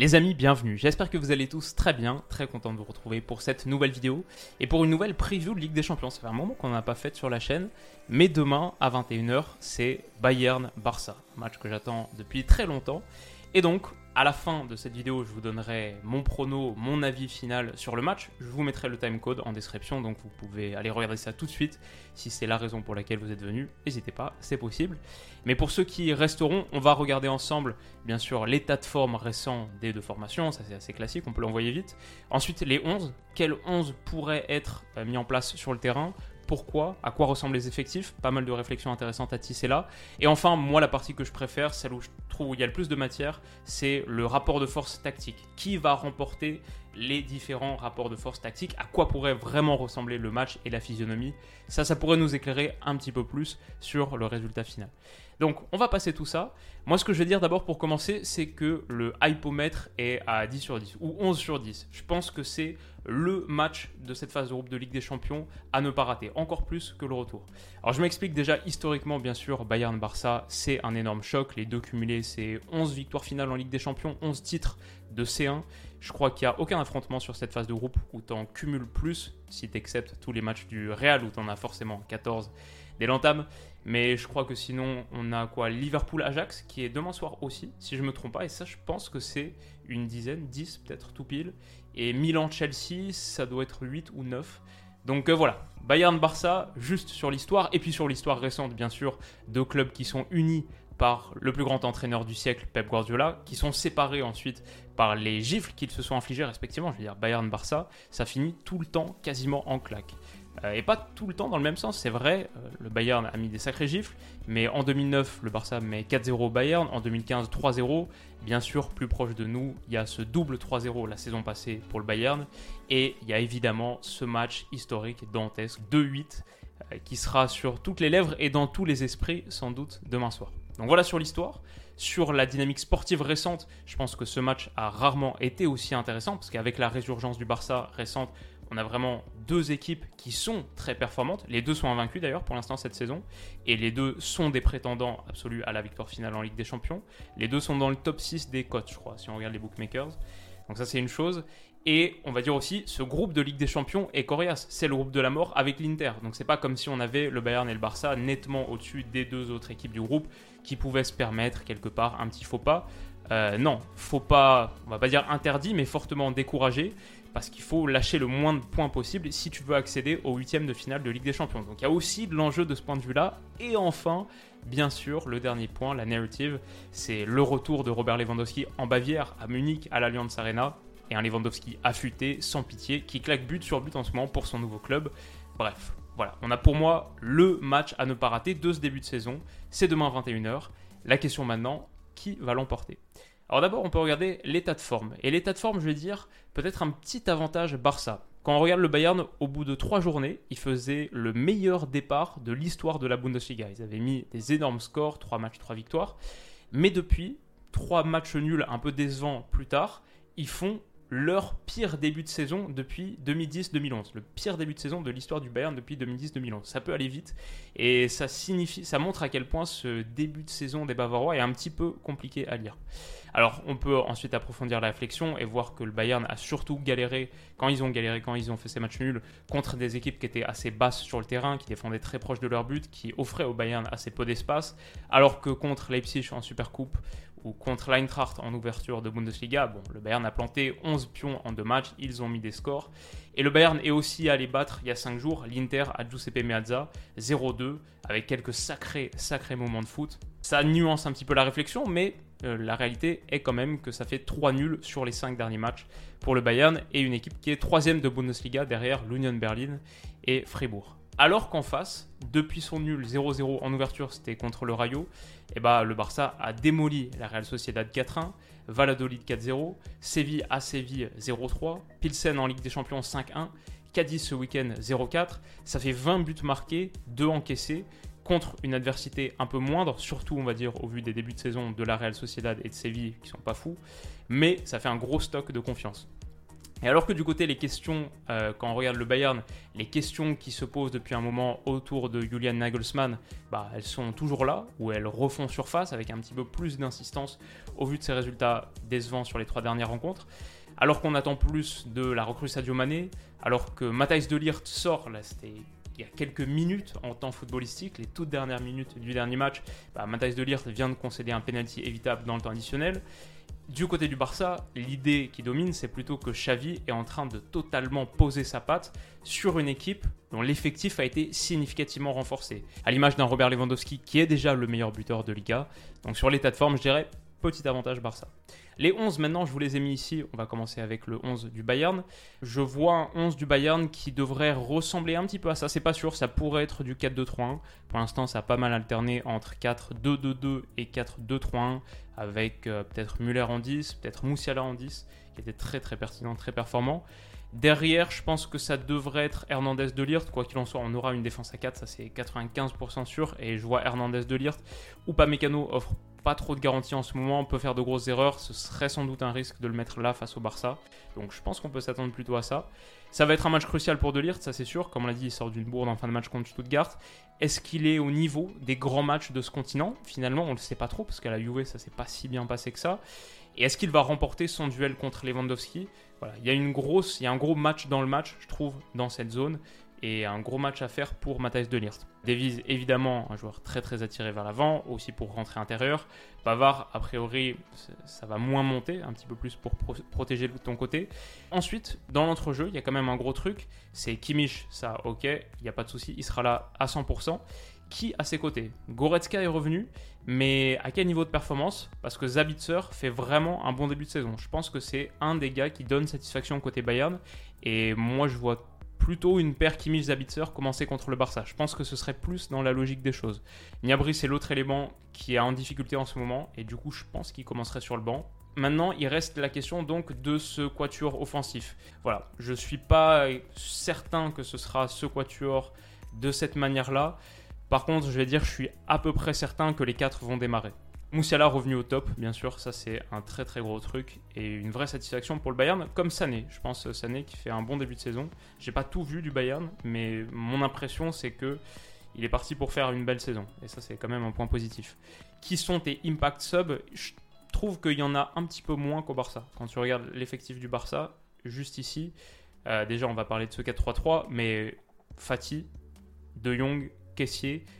Les amis, bienvenue. J'espère que vous allez tous très bien, très content de vous retrouver pour cette nouvelle vidéo et pour une nouvelle preview de Ligue des Champions. Ça fait un moment qu'on n'a pas fait sur la chaîne, mais demain à 21h, c'est Bayern-Barça, match que j'attends depuis très longtemps. Et donc, à la fin de cette vidéo, je vous donnerai mon prono, mon avis final sur le match. Je vous mettrai le timecode en description, donc vous pouvez aller regarder ça tout de suite. Si c'est la raison pour laquelle vous êtes venu, n'hésitez pas, c'est possible. Mais pour ceux qui resteront, on va regarder ensemble, bien sûr, l'état de forme récent des deux formations, ça c'est assez classique, on peut l'envoyer vite. Ensuite, les 11, quels 11 pourraient être euh, mis en place sur le terrain pourquoi, à quoi ressemblent les effectifs, pas mal de réflexions intéressantes à tisser là. Et enfin, moi, la partie que je préfère, celle où je trouve où il y a le plus de matière, c'est le rapport de force tactique. Qui va remporter les différents rapports de force tactique, à quoi pourrait vraiment ressembler le match et la physionomie. Ça, ça pourrait nous éclairer un petit peu plus sur le résultat final. Donc, on va passer tout ça. Moi, ce que je vais dire d'abord pour commencer, c'est que le hypomètre est à 10 sur 10 ou 11 sur 10. Je pense que c'est le match de cette phase de groupe de Ligue des Champions à ne pas rater, encore plus que le retour. Alors, je m'explique déjà historiquement, bien sûr, Bayern-Barça, c'est un énorme choc. Les deux cumulés, c'est 11 victoires finales en Ligue des Champions, 11 titres de C1. Je crois qu'il n'y a aucun affrontement sur cette phase de groupe où tu en cumules plus, si tu acceptes tous les matchs du Real où tu en as forcément 14 dès l'entame. Mais je crois que sinon, on a quoi Liverpool-Ajax qui est demain soir aussi, si je me trompe pas. Et ça, je pense que c'est une dizaine, 10 peut-être tout pile. Et Milan-Chelsea, ça doit être 8 ou 9. Donc euh, voilà, Bayern-Barça, juste sur l'histoire, et puis sur l'histoire récente, bien sûr, deux clubs qui sont unis par le plus grand entraîneur du siècle, Pep Guardiola, qui sont séparés ensuite par les gifles qu'ils se sont infligés respectivement. Je veux dire, Bayern-Barça, ça finit tout le temps quasiment en claque. Euh, et pas tout le temps dans le même sens, c'est vrai, euh, le Bayern a mis des sacrés gifles, mais en 2009, le Barça met 4-0 au Bayern, en 2015, 3-0. Bien sûr, plus proche de nous, il y a ce double 3-0 la saison passée pour le Bayern, et il y a évidemment ce match historique dantesque 2-8 euh, qui sera sur toutes les lèvres et dans tous les esprits sans doute demain soir. Donc voilà sur l'histoire. Sur la dynamique sportive récente, je pense que ce match a rarement été aussi intéressant parce qu'avec la résurgence du Barça récente, on a vraiment deux équipes qui sont très performantes. Les deux sont invaincus d'ailleurs pour l'instant cette saison. Et les deux sont des prétendants absolus à la victoire finale en Ligue des Champions. Les deux sont dans le top 6 des cotes, je crois, si on regarde les bookmakers. Donc ça c'est une chose. Et on va dire aussi, ce groupe de Ligue des Champions est coriace. C'est le groupe de la mort avec l'Inter. Donc c'est pas comme si on avait le Bayern et le Barça nettement au-dessus des deux autres équipes du groupe qui pouvaient se permettre quelque part un petit faux pas. Euh, non, faux pas, on va pas dire interdit, mais fortement découragé parce qu'il faut lâcher le moins de points possible si tu veux accéder au huitième de finale de Ligue des Champions. Donc il y a aussi de l'enjeu de ce point de vue-là. Et enfin, bien sûr, le dernier point, la narrative, c'est le retour de Robert Lewandowski en Bavière, à Munich, à l'Allianz Arena et un Lewandowski affûté, sans pitié, qui claque but sur but en ce moment pour son nouveau club. Bref, voilà, on a pour moi le match à ne pas rater de ce début de saison. C'est demain 21h. La question maintenant, qui va l'emporter? Alors d'abord, on peut regarder l'état de forme. Et l'état de forme, je vais dire, peut-être un petit avantage Barça. Quand on regarde le Bayern, au bout de trois journées, il faisait le meilleur départ de l'histoire de la Bundesliga. Ils avaient mis des énormes scores, trois matchs, trois victoires. Mais depuis, trois matchs nuls un peu décevants plus tard, ils font leur pire début de saison depuis 2010-2011. Le pire début de saison de l'histoire du Bayern depuis 2010-2011. Ça peut aller vite et ça, signifie, ça montre à quel point ce début de saison des Bavarois est un petit peu compliqué à lire. Alors on peut ensuite approfondir la réflexion et voir que le Bayern a surtout galéré quand ils ont galéré, quand ils ont fait ces matchs nuls contre des équipes qui étaient assez basses sur le terrain, qui défendaient très proche de leur but, qui offraient au Bayern assez peu d'espace, alors que contre Leipzig en Supercoupe ou contre l'Eintracht en ouverture de Bundesliga, bon, le Bayern a planté 11 pions en deux matchs, ils ont mis des scores. Et le Bayern est aussi allé battre il y a 5 jours l'Inter à Giuseppe Meazza 0-2 avec quelques sacrés, sacrés moments de foot. Ça nuance un petit peu la réflexion, mais euh, la réalité est quand même que ça fait 3 nuls sur les 5 derniers matchs pour le Bayern et une équipe qui est troisième de Bundesliga derrière l'Union Berlin et Fribourg. Alors qu'en face, depuis son nul 0-0 en ouverture, c'était contre le Rayo, et eh bah, le Barça a démoli la Real Sociedad 4-1, Valladolid 4-0, Séville à Séville 0-3, Pilsen en Ligue des Champions 5-1, Cadiz ce week-end 0-4. Ça fait 20 buts marqués, 2 encaissés contre une adversité un peu moindre, surtout on va dire au vu des débuts de saison de la Real Sociedad et de Séville qui sont pas fous, mais ça fait un gros stock de confiance. Et alors que du côté, les questions, euh, quand on regarde le Bayern, les questions qui se posent depuis un moment autour de Julian Nagelsmann, bah, elles sont toujours là, ou elles refont surface avec un petit peu plus d'insistance au vu de ses résultats décevants sur les trois dernières rencontres. Alors qu'on attend plus de la recrue Sadio Mané, alors que Matthijs de Ligt sort, là c'était il y a quelques minutes en temps footballistique, les toutes dernières minutes du dernier match, bah, Matthijs de Ligt vient de concéder un penalty évitable dans le temps additionnel. Du côté du Barça, l'idée qui domine, c'est plutôt que Xavi est en train de totalement poser sa patte sur une équipe dont l'effectif a été significativement renforcé. À l'image d'un Robert Lewandowski qui est déjà le meilleur buteur de Liga. Donc sur l'état de forme, je dirais petit avantage Barça. Les 11 maintenant, je vous les ai mis ici. On va commencer avec le 11 du Bayern. Je vois un 11 du Bayern qui devrait ressembler un petit peu à ça. C'est pas sûr, ça pourrait être du 4-2-3-1. Pour l'instant, ça a pas mal alterné entre 4-2-2-2 et 4-2-3-1 avec euh, peut-être Müller en 10, peut-être Moussiala en 10 qui était très très pertinent, très performant. Derrière, je pense que ça devrait être Hernandez de Lirt. Quoi qu'il en soit, on aura une défense à 4, ça c'est 95% sûr. Et je vois Hernandez de Lirt ou pas Mécano offre pas trop de garanties en ce moment, on peut faire de grosses erreurs, ce serait sans doute un risque de le mettre là face au Barça. Donc je pense qu'on peut s'attendre plutôt à ça. Ça va être un match crucial pour De ça c'est sûr. Comme on l'a dit, il sort d'une bourde en fin de match contre Stuttgart. Est-ce qu'il est au niveau des grands matchs de ce continent? Finalement, on ne le sait pas trop parce qu'à la Juve, ça s'est pas si bien passé que ça. Et est-ce qu'il va remporter son duel contre Lewandowski? Voilà, il y a une grosse, il y a un gros match dans le match, je trouve, dans cette zone et un gros match à faire pour Matthijs de Ligt. Davies, évidemment, un joueur très très attiré vers l'avant, aussi pour rentrer intérieur. Bavard, a priori, ça va moins monter, un petit peu plus pour protéger de ton côté. Ensuite, dans l'entrejeu, il y a quand même un gros truc, c'est Kimmich, ça ok, il n'y a pas de souci, il sera là à 100%. Qui à ses côtés? Goretzka est revenu, mais à quel niveau de performance? Parce que Zabitzer fait vraiment un bon début de saison. Je pense que c'est un des gars qui donne satisfaction côté Bayern, et moi je vois plutôt une paire Kimmich-Zabitzer commencer contre le Barça. Je pense que ce serait plus dans la logique des choses. Niabri, c'est l'autre élément qui est en difficulté en ce moment, et du coup, je pense qu'il commencerait sur le banc. Maintenant, il reste la question donc de ce quatuor offensif. Voilà, je ne suis pas certain que ce sera ce quatuor de cette manière-là. Par contre, je vais dire, je suis à peu près certain que les quatre vont démarrer. Moussiala revenu au top, bien sûr, ça c'est un très très gros truc et une vraie satisfaction pour le Bayern, comme Sané. Je pense Sané qui fait un bon début de saison. J'ai pas tout vu du Bayern, mais mon impression c'est que il est parti pour faire une belle saison et ça c'est quand même un point positif. Qui sont tes impact subs? Je trouve qu'il y en a un petit peu moins qu'au Barça. Quand tu regardes l'effectif du Barça, juste ici, euh, déjà on va parler de ce 4-3-3, mais Fatih, De Jong,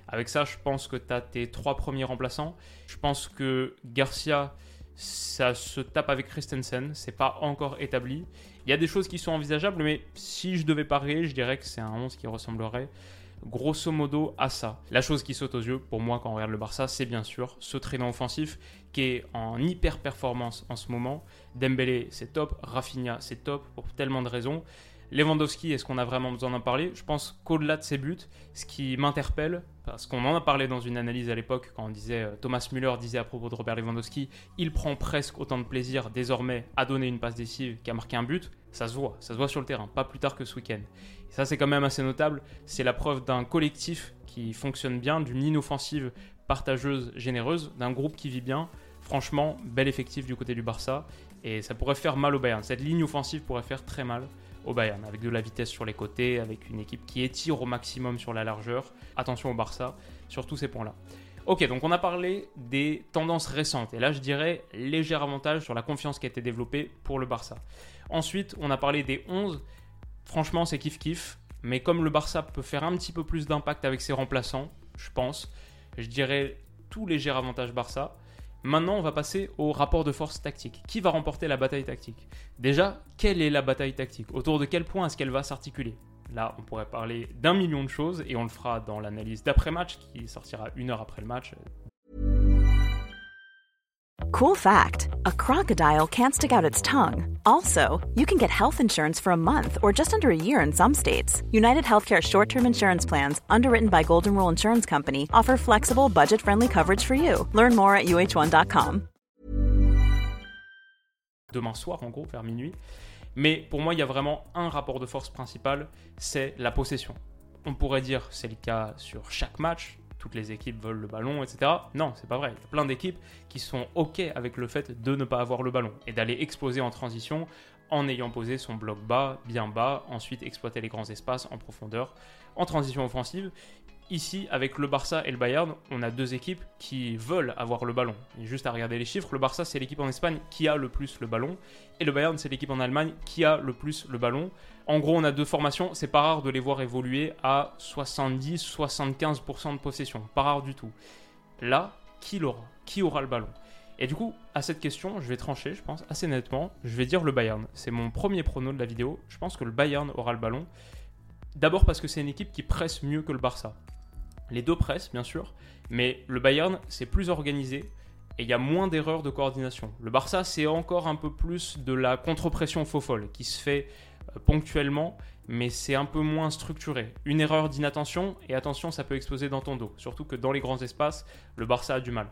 Avec ça, je pense que tu as tes trois premiers remplaçants. Je pense que Garcia, ça se tape avec Christensen. C'est pas encore établi. Il y a des choses qui sont envisageables, mais si je devais parier, je dirais que c'est un 11 qui ressemblerait grosso modo à ça. La chose qui saute aux yeux pour moi quand on regarde le Barça, c'est bien sûr ce traînant offensif qui est en hyper performance en ce moment. Dembélé, c'est top. Rafinha, c'est top pour tellement de raisons. Lewandowski, est-ce qu'on a vraiment besoin d'en parler? Je pense qu'au-delà de ses buts, ce qui m'interpelle, parce qu'on en a parlé dans une analyse à l'époque, quand on disait, euh, Thomas Müller disait à propos de Robert Lewandowski, il prend presque autant de plaisir désormais à donner une passe décisive qu'à marquer un but. Ça se voit, ça se voit sur le terrain, pas plus tard que ce week-end. Et ça, c'est quand même assez notable. C'est la preuve d'un collectif qui fonctionne bien, d'une ligne offensive partageuse, généreuse, d'un groupe qui vit bien. Franchement, bel effectif du côté du Barça. Et ça pourrait faire mal au Bayern. Cette ligne offensive pourrait faire très mal au Bayern, avec de la vitesse sur les côtés, avec une équipe qui étire au maximum sur la largeur. Attention au Barça sur tous ces points-là. Ok, donc on a parlé des tendances récentes, et là je dirais léger avantage sur la confiance qui a été développée pour le Barça. Ensuite, on a parlé des 11, franchement c'est kiff-kiff, mais comme le Barça peut faire un petit peu plus d'impact avec ses remplaçants, je pense, je dirais tout léger avantage Barça. Maintenant, on va passer au rapport de force tactique. Qui va remporter la bataille tactique? Déjà, quelle est la bataille tactique? Autour de quel point est-ce qu'elle va s'articuler? Là, on pourrait parler d'un million de choses et on le fera dans l'analyse d'après-match qui sortira une heure après le match. Cool fact a crocodile can't stick out its tongue. Also, you can get health insurance for a month or just under a year in some states. United Healthcare short term insurance plans, underwritten by Golden Rule Insurance Company, offer flexible, budget friendly coverage for you. Learn more at uh1.com. Demain soir, en gros, vers minuit. Mais pour moi, il y a vraiment un rapport de force principal c'est la possession. On pourrait dire c'est le cas sur chaque match, toutes les équipes veulent le ballon, etc. Non, c'est pas vrai. Il y a plein d'équipes qui sont OK avec le fait de ne pas avoir le ballon et d'aller exploser en transition en ayant posé son bloc bas, bien bas, ensuite exploiter les grands espaces en profondeur, en transition offensive. Ici, avec le Barça et le Bayern, on a deux équipes qui veulent avoir le ballon. Juste à regarder les chiffres, le Barça, c'est l'équipe en Espagne qui a le plus le ballon, et le Bayern, c'est l'équipe en Allemagne qui a le plus le ballon. En gros, on a deux formations, c'est pas rare de les voir évoluer à 70-75% de possession, pas rare du tout. Là, qui l'aura? Qui aura le ballon? Et du coup, à cette question, je vais trancher, je pense, assez nettement. Je vais dire le Bayern. C'est mon premier prono de la vidéo. Je pense que le Bayern aura le ballon. D'abord parce que c'est une équipe qui presse mieux que le Barça. Les deux pressent, bien sûr, mais le Bayern, c'est plus organisé et il y a moins d'erreurs de coordination. Le Barça, c'est encore un peu plus de la contre-pression faux folle qui se fait euh, ponctuellement, mais c'est un peu moins structuré. Une erreur d'inattention, et attention, ça peut exploser dans ton dos. Surtout que dans les grands espaces, le Barça a du mal.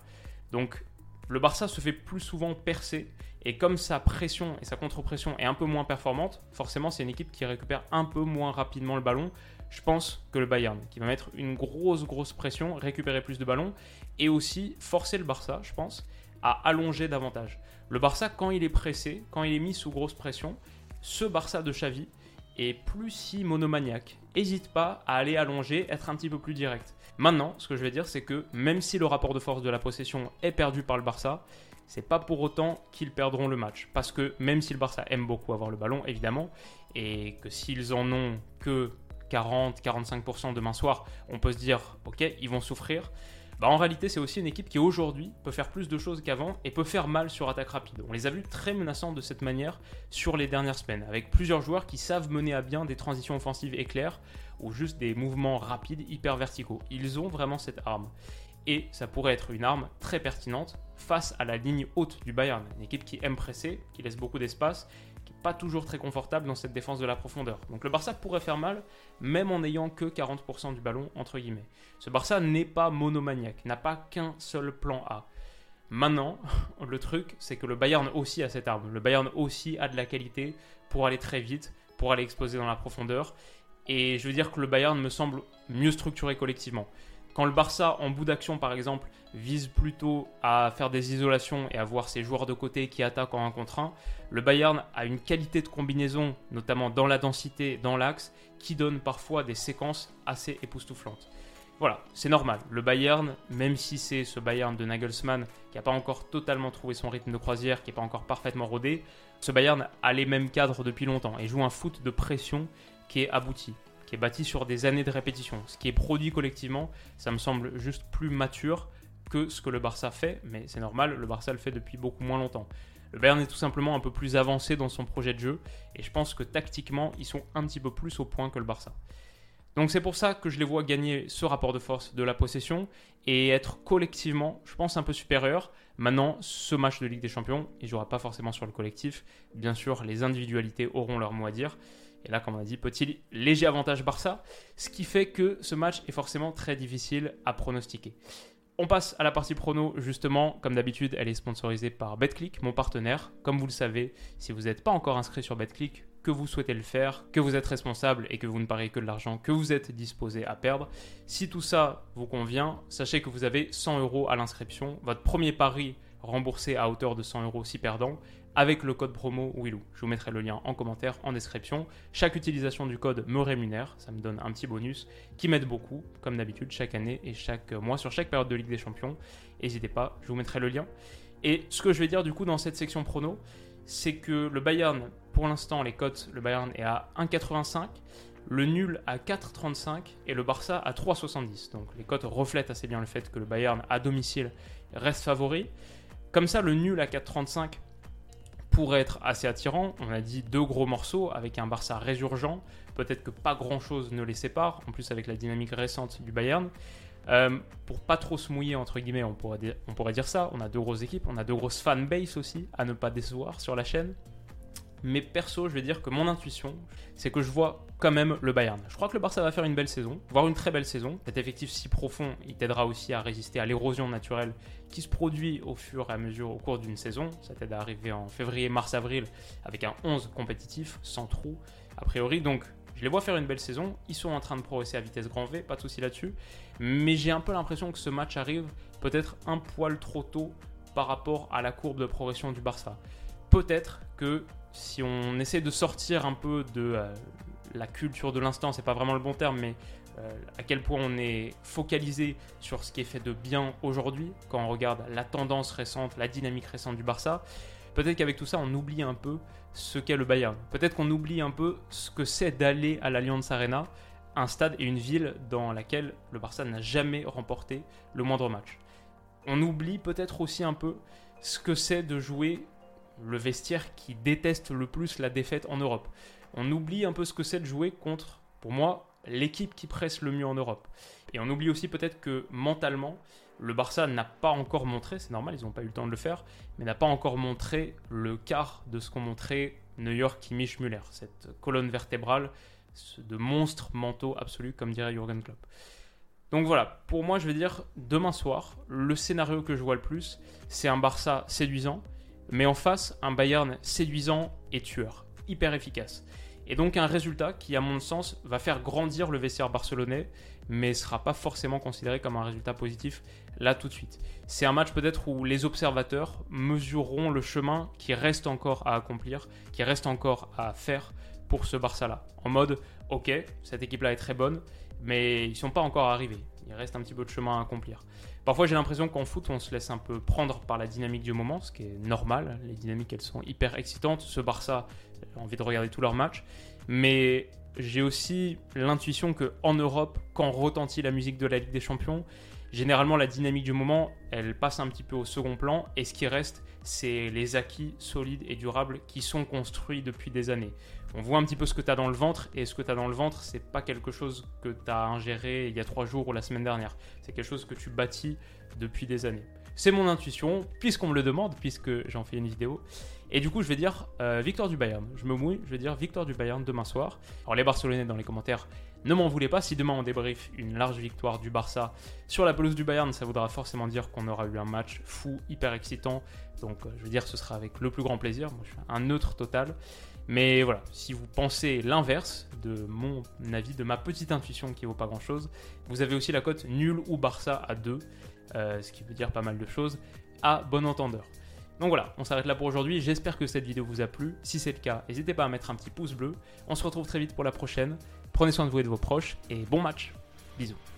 Donc, le Barça se fait plus souvent percer, et comme sa pression et sa contre-pression est un peu moins performante, forcément, c'est une équipe qui récupère un peu moins rapidement le ballon je pense que le Bayern, qui va mettre une grosse, grosse pression, récupérer plus de ballons, et aussi forcer le Barça, je pense, à allonger davantage. Le Barça, quand il est pressé, quand il est mis sous grosse pression, ce Barça de Xavi est plus si monomaniaque. N'hésite pas à aller allonger, être un petit peu plus direct. Maintenant, ce que je vais dire, c'est que même si le rapport de force de la possession est perdu par le Barça, c'est pas pour autant qu'ils perdront le match. Parce que même si le Barça aime beaucoup avoir le ballon, évidemment, et que s'ils en ont que 40-45% demain soir, on peut se dire, ok, ils vont souffrir. Bah, en réalité, c'est aussi une équipe qui aujourd'hui peut faire plus de choses qu'avant et peut faire mal sur attaque rapide. On les a vus très menaçants de cette manière sur les dernières semaines, avec plusieurs joueurs qui savent mener à bien des transitions offensives éclairs ou juste des mouvements rapides hyper verticaux. Ils ont vraiment cette arme. Et ça pourrait être une arme très pertinente face à la ligne haute du Bayern, une équipe qui aime presser, qui laisse beaucoup d'espace pas toujours très confortable dans cette défense de la profondeur. Donc le Barça pourrait faire mal, même en n'ayant que 40% du ballon, entre guillemets. Ce Barça n'est pas monomaniaque, n'a pas qu'un seul plan A. Maintenant, le truc, c'est que le Bayern aussi a cette arme. Le Bayern aussi a de la qualité pour aller très vite, pour aller exploser dans la profondeur. Et je veux dire que le Bayern me semble mieux structuré collectivement. Quand le Barça, en bout d'action par exemple, vise plutôt à faire des isolations et à voir ses joueurs de côté qui attaquent en un contre un, le Bayern a une qualité de combinaison, notamment dans la densité, dans l'axe, qui donne parfois des séquences assez époustouflantes. Voilà, c'est normal. Le Bayern, même si c'est ce Bayern de Nagelsmann qui n'a pas encore totalement trouvé son rythme de croisière, qui n'est pas encore parfaitement rodé, ce Bayern a les mêmes cadres depuis longtemps et joue un foot de pression qui est abouti qui est bâti sur des années de répétition. Ce qui est produit collectivement, ça me semble juste plus mature que ce que le Barça fait, mais c'est normal, le Barça le fait depuis beaucoup moins longtemps. Le Bayern est tout simplement un peu plus avancé dans son projet de jeu, et je pense que tactiquement, ils sont un petit peu plus au point que le Barça. Donc c'est pour ça que je les vois gagner ce rapport de force de la possession et être collectivement, je pense, un peu supérieur. Maintenant, ce match de Ligue des Champions, il ne jouera pas forcément sur le collectif. Bien sûr, les individualités auront leur mot à dire. Et là, comme on a dit, petit léger avantage Barça, ce qui fait que ce match est forcément très difficile à pronostiquer. On passe à la partie prono, justement, comme d'habitude, elle est sponsorisée par BetClick, mon partenaire. Comme vous le savez, si vous n'êtes pas encore inscrit sur BetClick, que vous souhaitez le faire, que vous êtes responsable et que vous ne pariez que de l'argent que vous êtes disposé à perdre. Si tout ça vous convient, sachez que vous avez 100 euros à l'inscription. Votre premier pari remboursé à hauteur de 100 euros si perdant avec le code promo Willou. Je vous mettrai le lien en commentaire, en description. Chaque utilisation du code me rémunère, ça me donne un petit bonus qui m'aide beaucoup, comme d'habitude, chaque année et chaque mois sur chaque période de Ligue des Champions. N'hésitez pas, je vous mettrai le lien. Et ce que je vais dire du coup dans cette section prono, c'est que le Bayern, pour l'instant, les cotes, le Bayern est à 1,85, le nul à 4,35 et le Barça à 3,70. Donc les cotes reflètent assez bien le fait que le Bayern à domicile reste favori. Comme ça, le nul à 4,35 pourrait être assez attirant. On a dit deux gros morceaux avec un Barça résurgent. Peut-être que pas grand-chose ne les sépare, en plus avec la dynamique récente du Bayern. Euh, pour pas trop se mouiller, entre guillemets, on pourrait, dire, on pourrait dire ça. On a deux grosses équipes, on a deux grosses fanbase aussi, à ne pas décevoir sur la chaîne. Mais perso, je vais dire que mon intuition, c'est que je vois quand même le Bayern. Je crois que le Barça va faire une belle saison, voire une très belle saison. Cet effectif si profond, il t'aidera aussi à résister à l'érosion naturelle qui se produit au fur et à mesure au cours d'une saison. Ça t'aide à arriver en février, mars, avril avec un 11 compétitif, sans trou, a priori. Donc, je les vois faire une belle saison. Ils sont en train de progresser à vitesse grand V, pas de souci là-dessus. Mais j'ai un peu l'impression que ce match arrive peut-être un poil trop tôt par rapport à la courbe de progression du Barça. Peut-être que si on essaie de sortir un peu de euh, la culture de l'instant, c'est pas vraiment le bon terme, mais euh, à quel point on est focalisé sur ce qui est fait de bien aujourd'hui, quand on regarde la tendance récente, la dynamique récente du Barça, peut-être qu'avec tout ça, on oublie un peu ce qu'est le Bayern. Peut-être qu'on oublie un peu ce que c'est d'aller à l'Allianz Arena, un stade et une ville dans laquelle le Barça n'a jamais remporté le moindre match. On oublie peut-être aussi un peu ce que c'est de jouer le vestiaire qui déteste le plus la défaite en Europe. On oublie un peu ce que c'est de jouer contre, pour moi, l'équipe qui presse le mieux en Europe. Et on oublie aussi peut-être que mentalement, le Barça n'a pas encore montré, c'est normal, ils n'ont pas eu le temps de le faire, mais n'a pas encore montré le quart de ce qu'ont montré New York et Mich Müller, cette colonne vertébrale de monstre mentaux absolu, comme dirait Jürgen Klopp. Donc voilà, pour moi, je vais dire demain soir, le scénario que je vois le plus, c'est un Barça séduisant, mais en face, un Bayern séduisant et tueur, hyper efficace. Et donc un résultat qui, à mon sens, va faire grandir le vestiaire barcelonais, mais ne sera pas forcément considéré comme un résultat positif là tout de suite. C'est un match peut-être où les observateurs mesureront le chemin qui reste encore à accomplir, qui reste encore à faire pour ce Barça-là. En mode, ok, cette équipe-là est très bonne, mais ils ne sont pas encore arrivés. Il reste un petit peu de chemin à accomplir. Parfois, j'ai l'impression qu'en foot, on se laisse un peu prendre par la dynamique du moment, ce qui est normal. Les dynamiques, elles sont hyper excitantes. Ce Barça, j'ai envie de regarder tous leurs matchs. Mais j'ai aussi l'intuition que en Europe, quand retentit la musique de la Ligue des Champions, généralement la dynamique du moment, elle passe un petit peu au second plan et ce qui reste, c'est les acquis solides et durables qui sont construits depuis des années. On voit un petit peu ce que tu dans le ventre et ce que tu dans le ventre, c'est pas quelque chose que tu ingéré il y a trois jours ou la semaine dernière. C'est quelque chose que tu bâtis depuis des années. C'est mon intuition, puisqu'on me le demande, puisque j'en fais une vidéo. Et du coup, je vais dire euh, victoire du Bayern. Je me mouille, je vais dire victoire du Bayern demain soir. Alors, les Barcelonais dans les commentaires, ne m'en voulez pas. Si demain on débrief une large victoire du Barça sur la pelouse du Bayern, ça voudra forcément dire qu'on aura eu un match fou, hyper excitant. Donc, euh, je veux dire, ce sera avec le plus grand plaisir. Moi, je suis un neutre total. Mais voilà, si vous pensez l'inverse de mon avis, de ma petite intuition qui vaut pas grand chose, vous avez aussi la cote nul ou Barça à 2, euh, ce qui veut dire pas mal de choses, à bon entendeur. Donc voilà, on s'arrête là pour aujourd'hui. J'espère que cette vidéo vous a plu. Si c'est le cas, n'hésitez pas à mettre un petit pouce bleu. On se retrouve très vite pour la prochaine. Prenez soin de vous et de vos proches et bon match. Bisous.